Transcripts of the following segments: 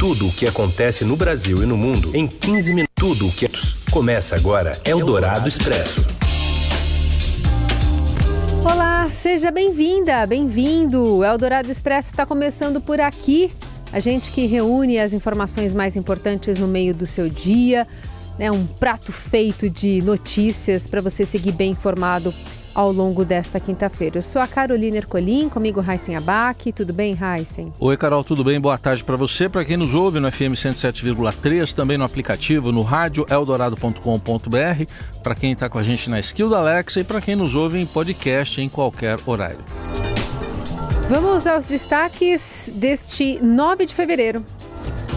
Tudo o que acontece no Brasil e no mundo em 15 minutos. Tudo o que começa agora é o Dourado Expresso. Olá, seja bem-vinda, bem-vindo. O Eldorado Expresso está começando por aqui. A gente que reúne as informações mais importantes no meio do seu dia, né? Um prato feito de notícias para você seguir bem informado ao longo desta quinta-feira. Eu sou a Carolina Ercolim, comigo Raíssen Abac. Tudo bem, Raíssen? Oi, Carol, tudo bem? Boa tarde para você. Para quem nos ouve no FM 107,3, também no aplicativo, no rádio eldorado.com.br, para quem está com a gente na skill da Alexa e para quem nos ouve em podcast em qualquer horário. Vamos aos destaques deste 9 de fevereiro.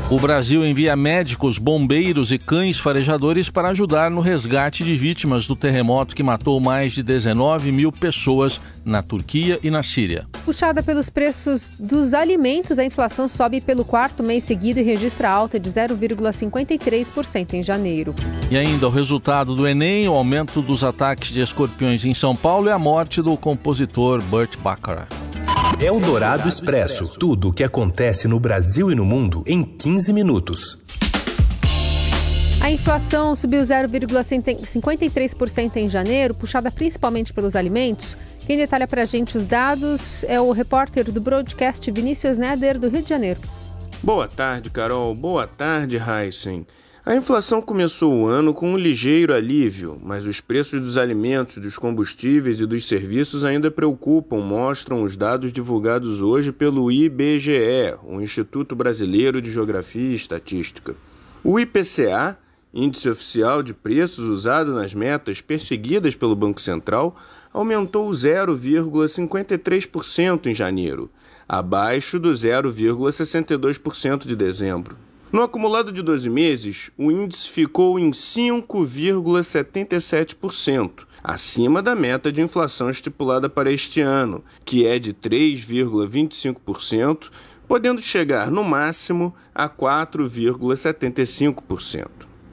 O Brasil envia médicos, bombeiros e cães farejadores para ajudar no resgate de vítimas do terremoto que matou mais de 19 mil pessoas na Turquia e na Síria. Puxada pelos preços dos alimentos, a inflação sobe pelo quarto mês seguido e registra alta de 0,53% em janeiro. E ainda o resultado do Enem, o aumento dos ataques de escorpiões em São Paulo e a morte do compositor Burt Bacharach. É o Dourado Expresso. Tudo o que acontece no Brasil e no mundo em 15 minutos. A inflação subiu 0,53% em janeiro, puxada principalmente pelos alimentos. Quem detalha para a gente os dados é o repórter do broadcast Vinícius Neder, do Rio de Janeiro. Boa tarde, Carol. Boa tarde, Heisen. A inflação começou o ano com um ligeiro alívio, mas os preços dos alimentos, dos combustíveis e dos serviços ainda preocupam, mostram os dados divulgados hoje pelo IBGE, o Instituto Brasileiro de Geografia e Estatística. O IPCA, Índice Oficial de Preços usado nas metas perseguidas pelo Banco Central, aumentou 0,53% em janeiro, abaixo do 0,62% de dezembro. No acumulado de 12 meses, o índice ficou em 5,77%, acima da meta de inflação estipulada para este ano, que é de 3,25%, podendo chegar no máximo a 4,75%.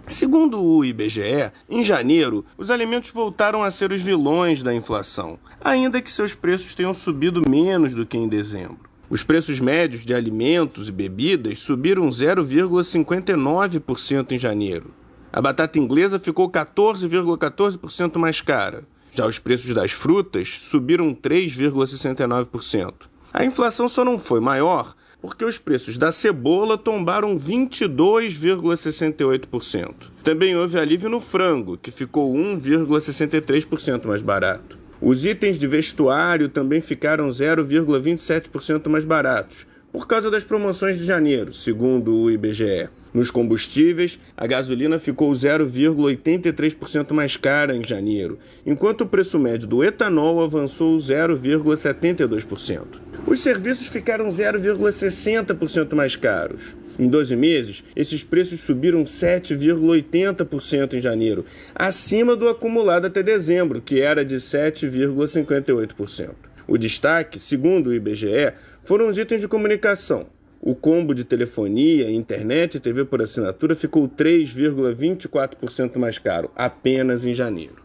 Segundo o IBGE, em janeiro, os alimentos voltaram a ser os vilões da inflação, ainda que seus preços tenham subido menos do que em dezembro. Os preços médios de alimentos e bebidas subiram 0,59% em janeiro. A batata inglesa ficou 14,14% mais cara. Já os preços das frutas subiram 3,69%. A inflação só não foi maior porque os preços da cebola tombaram 22,68%. Também houve alívio no frango, que ficou 1,63% mais barato. Os itens de vestuário também ficaram 0,27% mais baratos, por causa das promoções de janeiro, segundo o IBGE. Nos combustíveis, a gasolina ficou 0,83% mais cara em janeiro, enquanto o preço médio do etanol avançou 0,72%. Os serviços ficaram 0,60% mais caros. Em 12 meses, esses preços subiram 7,80% em janeiro, acima do acumulado até dezembro, que era de 7,58%. O destaque, segundo o IBGE, foram os itens de comunicação. O combo de telefonia, internet e TV por assinatura ficou 3,24% mais caro apenas em janeiro.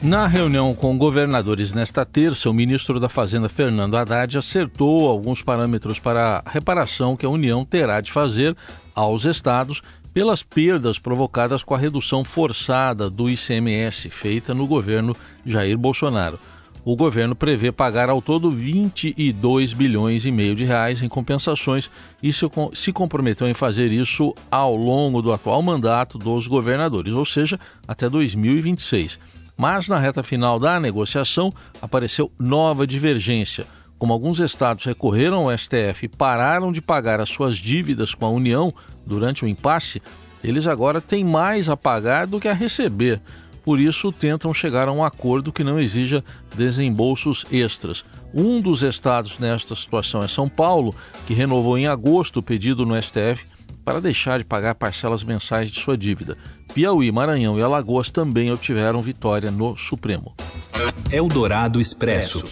Na reunião com governadores nesta terça, o ministro da Fazenda, Fernando Haddad, acertou alguns parâmetros para a reparação que a União terá de fazer aos estados pelas perdas provocadas com a redução forçada do ICMS feita no governo Jair Bolsonaro. O governo prevê pagar ao todo 22 bilhões e meio de reais em compensações e se comprometeu em fazer isso ao longo do atual mandato dos governadores, ou seja, até 2026. Mas na reta final da negociação apareceu nova divergência. Como alguns estados recorreram ao STF e pararam de pagar as suas dívidas com a União durante o impasse, eles agora têm mais a pagar do que a receber. Por isso, tentam chegar a um acordo que não exija desembolsos extras. Um dos estados nesta situação é São Paulo, que renovou em agosto o pedido no STF para deixar de pagar parcelas mensais de sua dívida. Piauí, Maranhão e Alagoas também obtiveram vitória no Supremo. Eldorado Expresso.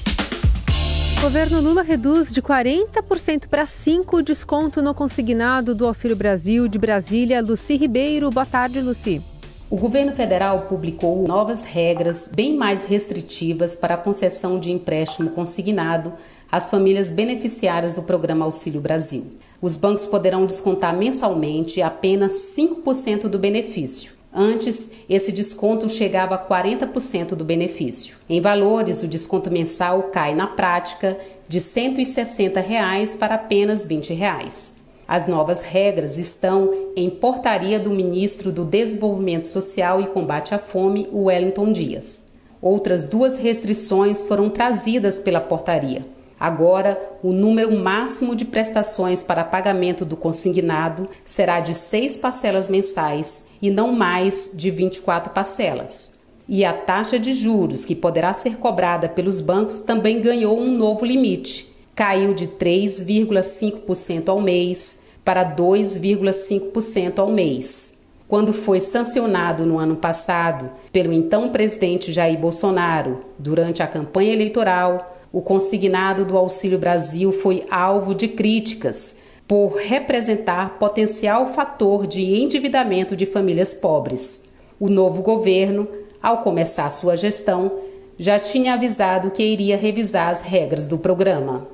O governo Lula reduz de 40% para 5% o desconto no consignado do Auxílio Brasil de Brasília. Luci Ribeiro, boa tarde, Luci. O governo federal publicou novas regras bem mais restritivas para a concessão de empréstimo consignado às famílias beneficiárias do programa Auxílio Brasil. Os bancos poderão descontar mensalmente apenas 5% do benefício. Antes, esse desconto chegava a 40% do benefício. Em valores, o desconto mensal cai na prática de 160 reais para apenas 20 reais. As novas regras estão em portaria do ministro do Desenvolvimento Social e Combate à Fome, Wellington Dias. Outras duas restrições foram trazidas pela portaria. Agora, o número máximo de prestações para pagamento do consignado será de seis parcelas mensais e não mais de 24 parcelas. E a taxa de juros que poderá ser cobrada pelos bancos também ganhou um novo limite. Caiu de 3,5% ao mês para 2,5% ao mês. Quando foi sancionado no ano passado pelo então presidente Jair Bolsonaro durante a campanha eleitoral, o consignado do Auxílio Brasil foi alvo de críticas por representar potencial fator de endividamento de famílias pobres. O novo governo, ao começar sua gestão, já tinha avisado que iria revisar as regras do programa.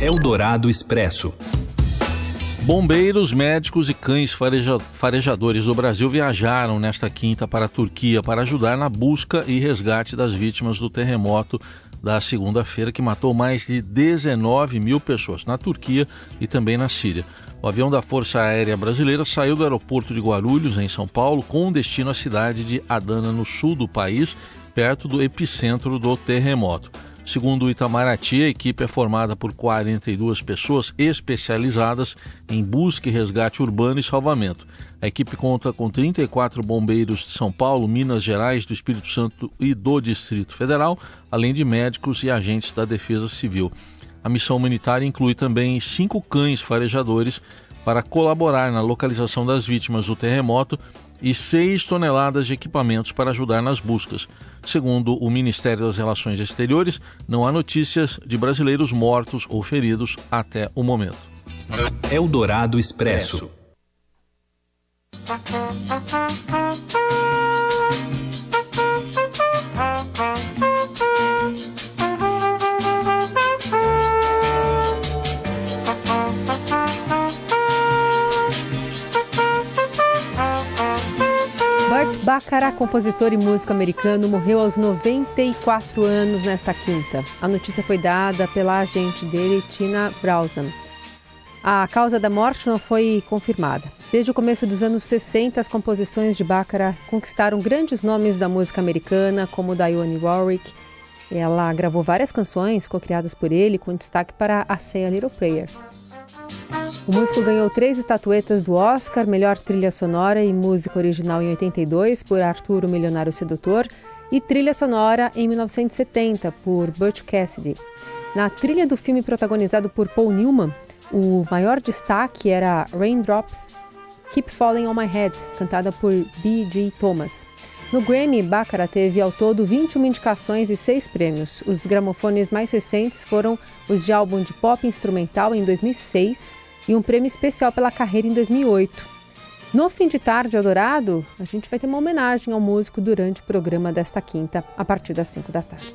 Eldorado Expresso. Bombeiros, médicos e cães fareja farejadores do Brasil viajaram nesta quinta para a Turquia para ajudar na busca e resgate das vítimas do terremoto da segunda-feira que matou mais de 19 mil pessoas na Turquia e também na Síria. O avião da Força Aérea Brasileira saiu do aeroporto de Guarulhos, em São Paulo, com destino à cidade de Adana, no sul do país, perto do epicentro do terremoto. Segundo o Itamaraty, a equipe é formada por 42 pessoas especializadas em busca e resgate urbano e salvamento. A equipe conta com 34 bombeiros de São Paulo, Minas Gerais, do Espírito Santo e do Distrito Federal, além de médicos e agentes da Defesa Civil. A missão humanitária inclui também cinco cães farejadores para colaborar na localização das vítimas do terremoto e 6 toneladas de equipamentos para ajudar nas buscas. Segundo o Ministério das Relações Exteriores, não há notícias de brasileiros mortos ou feridos até o momento. Eldorado Expresso. Baccarat, compositor e músico americano, morreu aos 94 anos nesta quinta. A notícia foi dada pela agente dele, Tina Browson. A causa da morte não foi confirmada. Desde o começo dos anos 60, as composições de Baccarat conquistaram grandes nomes da música americana, como Dionne Warwick. Ela gravou várias canções co-criadas por ele, com destaque para A Say a Little Prayer. O músico ganhou três estatuetas do Oscar, melhor trilha sonora e música original em 82 por Arthur o Milionário Sedutor e trilha sonora em 1970 por Butch Cassidy. Na trilha do filme protagonizado por Paul Newman, o maior destaque era Raindrops Keep Falling on My Head, cantada por B.G. Thomas. No Grammy, Baccarat teve ao todo 21 indicações e 6 prêmios. Os gramofones mais recentes foram os de álbum de pop instrumental em 2006 e um prêmio especial pela carreira em 2008. No fim de tarde, Eldorado, a gente vai ter uma homenagem ao músico durante o programa desta quinta, a partir das 5 da tarde.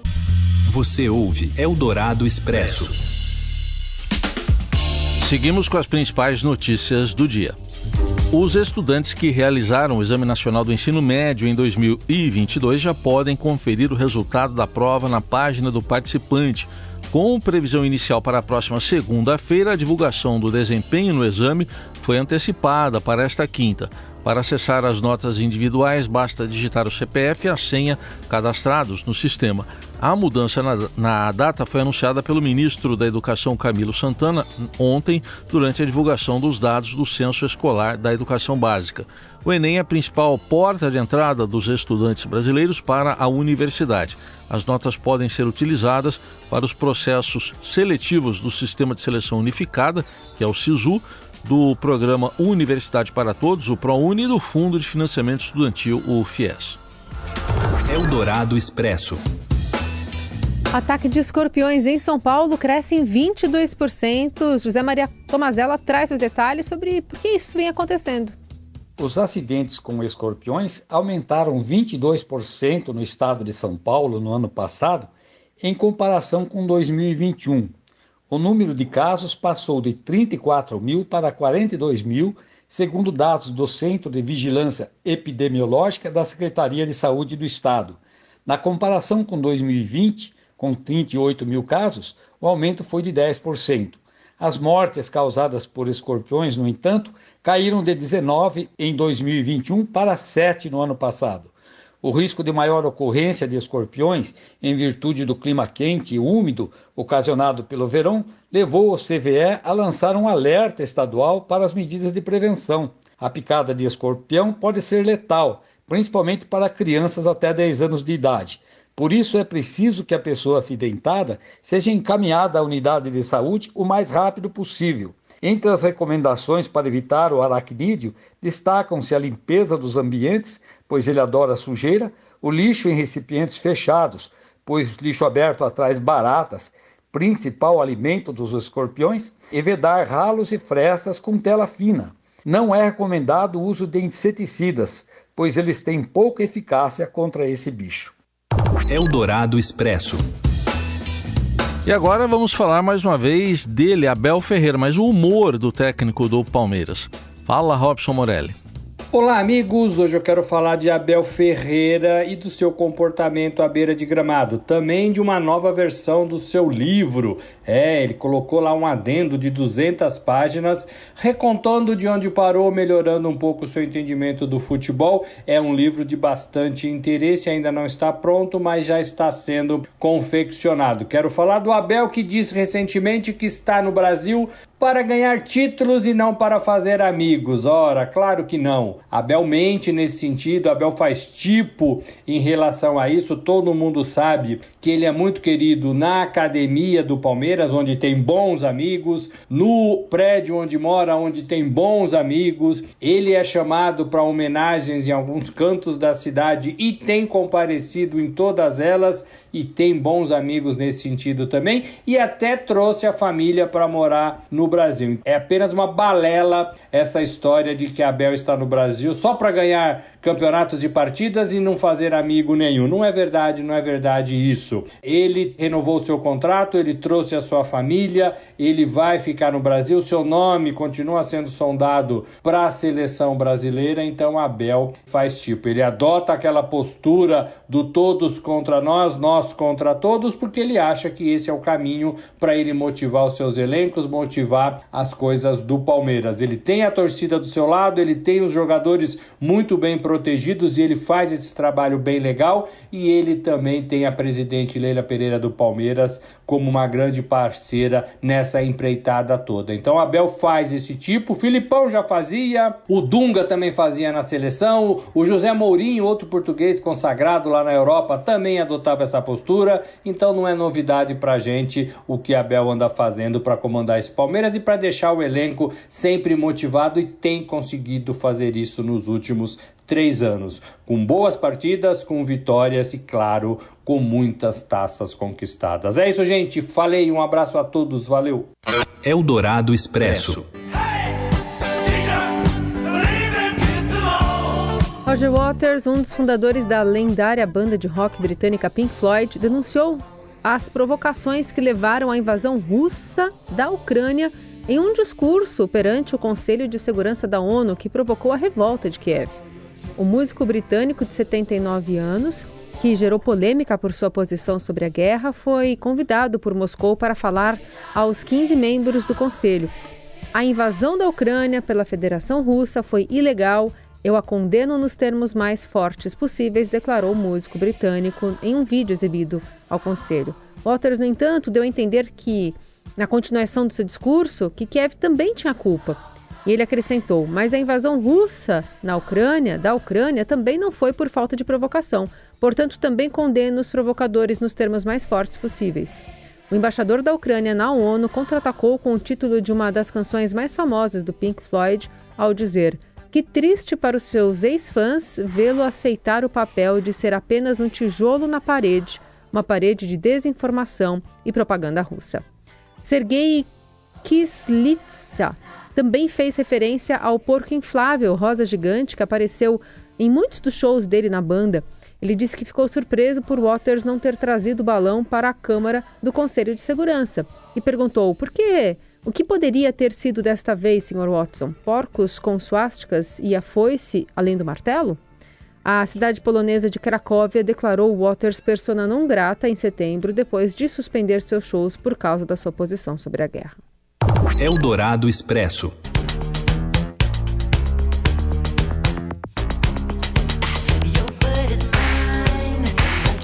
Você ouve Eldorado Expresso. Seguimos com as principais notícias do dia. Os estudantes que realizaram o Exame Nacional do Ensino Médio em 2022 já podem conferir o resultado da prova na página do participante com previsão inicial para a próxima segunda-feira, a divulgação do desempenho no exame foi antecipada para esta quinta. Para acessar as notas individuais, basta digitar o CPF e a senha cadastrados no sistema. A mudança na, na, data foi anunciada pelo ministro da Educação Camilo Santana ontem, durante a divulgação dos dados do Censo Escolar da Educação Básica. O Enem é a principal porta de entrada dos estudantes brasileiros para a universidade. As notas podem ser utilizadas para os processos seletivos do Sistema de Seleção Unificada, que é o SISU, do programa Universidade para Todos, o ProUni, e do Fundo de Financiamento Estudantil, o FIES. Eldorado Expresso. Ataque de escorpiões em São Paulo cresce em 22%. José Maria Tomazella traz os detalhes sobre por que isso vem acontecendo. Os acidentes com escorpiões aumentaram 22% no estado de São Paulo no ano passado, em comparação com 2021. O número de casos passou de 34 mil para 42 mil, segundo dados do Centro de Vigilância Epidemiológica da Secretaria de Saúde do Estado. Na comparação com 2020, com 38 mil casos, o aumento foi de 10%. As mortes causadas por escorpiões, no entanto, caíram de 19 em 2021 para 7 no ano passado. O risco de maior ocorrência de escorpiões, em virtude do clima quente e úmido ocasionado pelo verão, levou o CVE a lançar um alerta estadual para as medidas de prevenção. A picada de escorpião pode ser letal, principalmente para crianças até 10 anos de idade. Por isso é preciso que a pessoa acidentada seja encaminhada à unidade de saúde o mais rápido possível. Entre as recomendações para evitar o aracnídeo, destacam-se a limpeza dos ambientes, pois ele adora sujeira, o lixo em recipientes fechados, pois lixo aberto atrai baratas, principal alimento dos escorpiões, e vedar ralos e frestas com tela fina. Não é recomendado o uso de inseticidas, pois eles têm pouca eficácia contra esse bicho. Eldorado Expresso. E agora vamos falar mais uma vez dele, Abel Ferreira, mas o humor do técnico do Palmeiras. Fala, Robson Morelli. Olá, amigos! Hoje eu quero falar de Abel Ferreira e do seu comportamento à beira de gramado, também de uma nova versão do seu livro. É, ele colocou lá um adendo de 200 páginas, recontando de onde parou, melhorando um pouco o seu entendimento do futebol. É um livro de bastante interesse, ainda não está pronto, mas já está sendo confeccionado. Quero falar do Abel que disse recentemente que está no Brasil para ganhar títulos e não para fazer amigos. Ora, claro que não. Abel mente nesse sentido, Abel faz tipo em relação a isso. Todo mundo sabe que ele é muito querido na academia do Palmeiras, onde tem bons amigos, no prédio onde mora, onde tem bons amigos. Ele é chamado para homenagens em alguns cantos da cidade e tem comparecido em todas elas e tem bons amigos nesse sentido também e até trouxe a família para morar no Brasil. É apenas uma balela essa história de que Abel está no Brasil só para ganhar campeonatos e partidas e não fazer amigo nenhum. Não é verdade, não é verdade isso. Ele renovou seu contrato, ele trouxe a sua família, ele vai ficar no Brasil, seu nome continua sendo sondado para a seleção brasileira, então Abel faz tipo, ele adota aquela postura do todos contra nós, nós contra todos, porque ele acha que esse é o caminho para ele motivar os seus elencos, motivar as coisas do Palmeiras. Ele tem a torcida do seu lado, ele tem os jogadores muito bem protegidos protegidos e ele faz esse trabalho bem legal. E ele também tem a presidente Leila Pereira do Palmeiras como uma grande parceira nessa empreitada toda. Então Abel faz esse tipo, o Filipão já fazia, o Dunga também fazia na seleção, o José Mourinho, outro português consagrado lá na Europa, também adotava essa postura. Então não é novidade pra gente o que Abel anda fazendo para comandar esse Palmeiras e para deixar o elenco sempre motivado e tem conseguido fazer isso nos últimos três anos, com boas partidas, com vitórias e, claro, com muitas taças conquistadas. É isso, gente. Falei, um abraço a todos, valeu. Eldorado Expresso. Roger Waters, um dos fundadores da lendária banda de rock britânica Pink Floyd, denunciou as provocações que levaram à invasão russa da Ucrânia em um discurso perante o Conselho de Segurança da ONU que provocou a revolta de Kiev. O músico britânico de 79 anos, que gerou polêmica por sua posição sobre a guerra, foi convidado por Moscou para falar aos 15 membros do Conselho. A invasão da Ucrânia pela Federação Russa foi ilegal. Eu a condeno nos termos mais fortes possíveis, declarou o músico britânico em um vídeo exibido ao Conselho. Waters, no entanto, deu a entender que, na continuação do seu discurso, que Kiev também tinha culpa e ele acrescentou: mas a invasão russa na Ucrânia, da Ucrânia, também não foi por falta de provocação. Portanto, também condena os provocadores nos termos mais fortes possíveis. O embaixador da Ucrânia na ONU contra-atacou com o título de uma das canções mais famosas do Pink Floyd, ao dizer: Que triste para os seus ex-fãs vê-lo aceitar o papel de ser apenas um tijolo na parede, uma parede de desinformação e propaganda russa. Sergei Kislitsa também fez referência ao porco inflável rosa gigante que apareceu em muitos dos shows dele na banda. Ele disse que ficou surpreso por Waters não ter trazido o balão para a Câmara do Conselho de Segurança e perguntou por que o que poderia ter sido desta vez, Sr. Watson? Porcos com suásticas e a foice além do martelo? A cidade polonesa de Cracóvia declarou Waters persona não grata em setembro, depois de suspender seus shows por causa da sua posição sobre a guerra. Eldorado Expresso.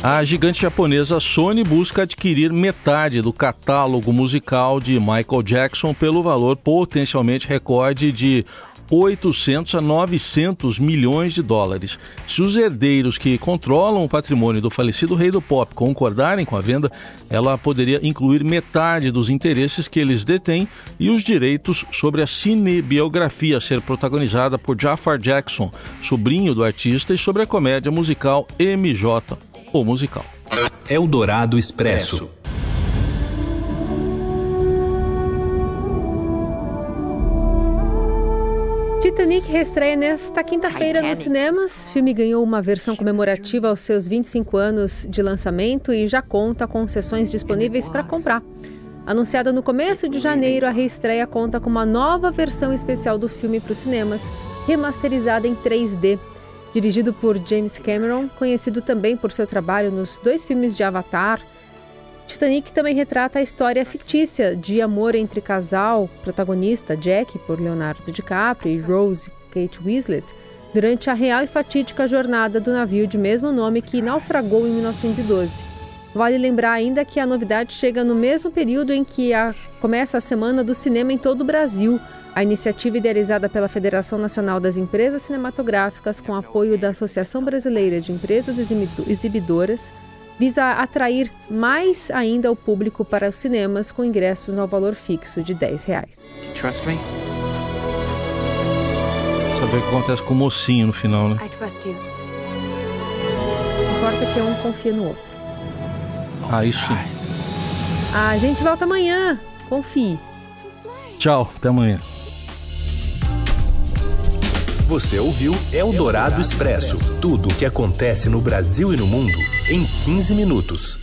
A gigante japonesa Sony busca adquirir metade do catálogo musical de Michael Jackson pelo valor potencialmente recorde de 800 a 900 milhões de dólares. Se os herdeiros que controlam o patrimônio do falecido rei do pop concordarem com a venda, ela poderia incluir metade dos interesses que eles detêm e os direitos sobre a cinebiografia ser protagonizada por Jafar Jackson, sobrinho do artista, e sobre a comédia musical MJ ou musical. Eldorado Expresso. Titanic reestreia nesta quinta-feira nos cinemas. O filme ganhou uma versão comemorativa aos seus 25 anos de lançamento e já conta com sessões disponíveis para comprar. Anunciada no começo de janeiro, a reestreia conta com uma nova versão especial do filme para os cinemas, remasterizada em 3D. Dirigido por James Cameron, conhecido também por seu trabalho nos dois filmes de Avatar, Titanic também retrata a história fictícia de amor entre casal, protagonista Jack, por Leonardo DiCaprio, e Rose, Kate Winslet, durante a real e fatídica jornada do navio de mesmo nome que naufragou em 1912. Vale lembrar ainda que a novidade chega no mesmo período em que a, começa a Semana do Cinema em todo o Brasil, a iniciativa idealizada pela Federação Nacional das Empresas Cinematográficas, com apoio da Associação Brasileira de Empresas Exibidoras, visa atrair mais ainda o público para os cinemas com ingressos ao valor fixo de 10 reais. Trust me? Saber o que acontece com o mocinho no final, né? I trust you. Importa que um confia no outro. Ah, isso sim. A gente volta amanhã. Confie. Tchau, até amanhã. Você ouviu Eldorado Expresso tudo o que acontece no Brasil e no mundo em 15 minutos.